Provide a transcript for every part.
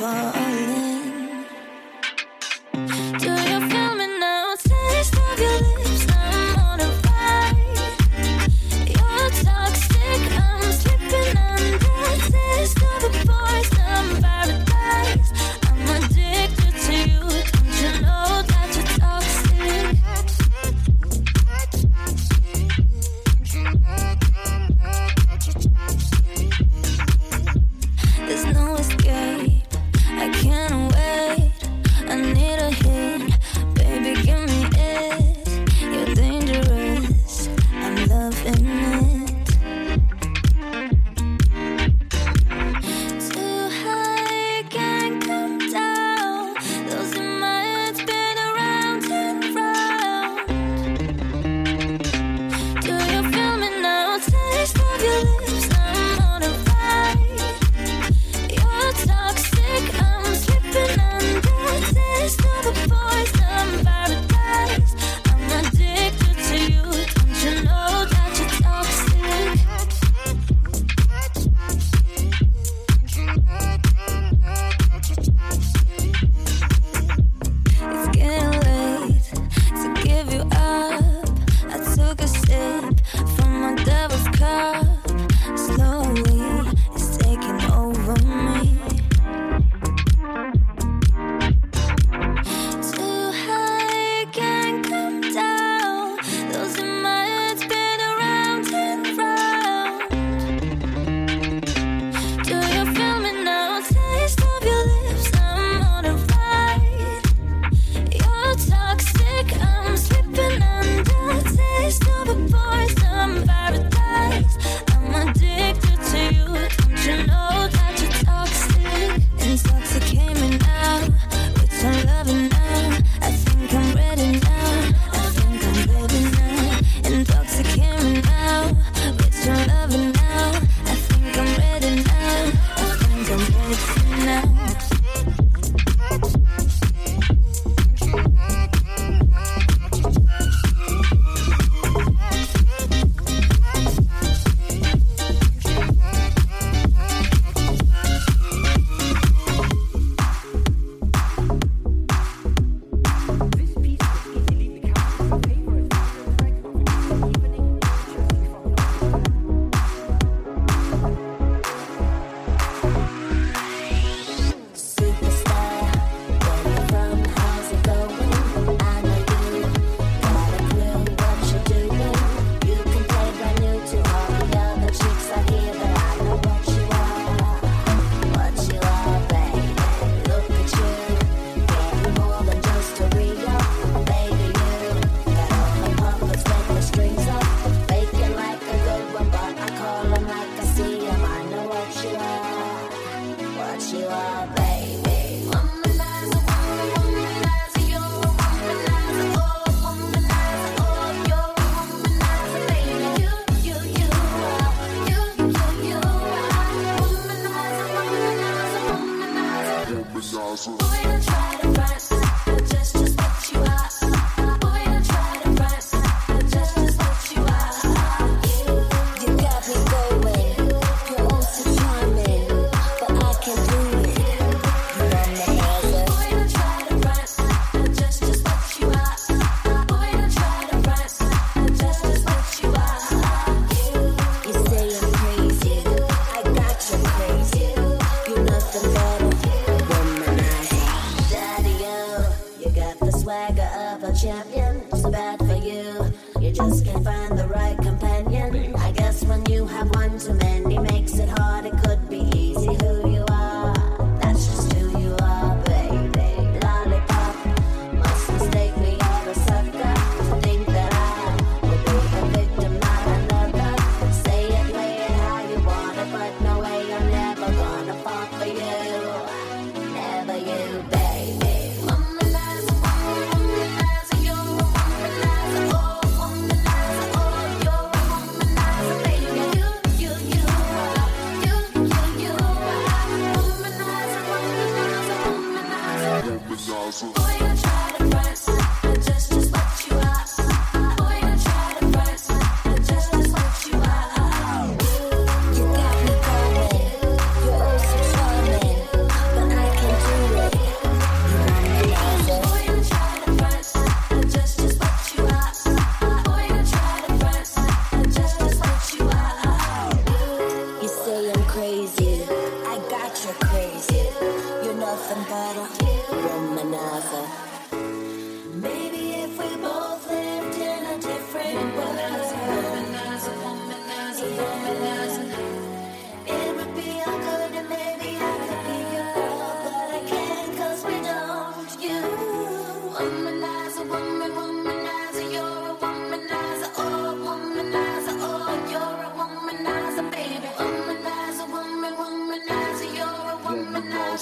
There's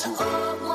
Oh!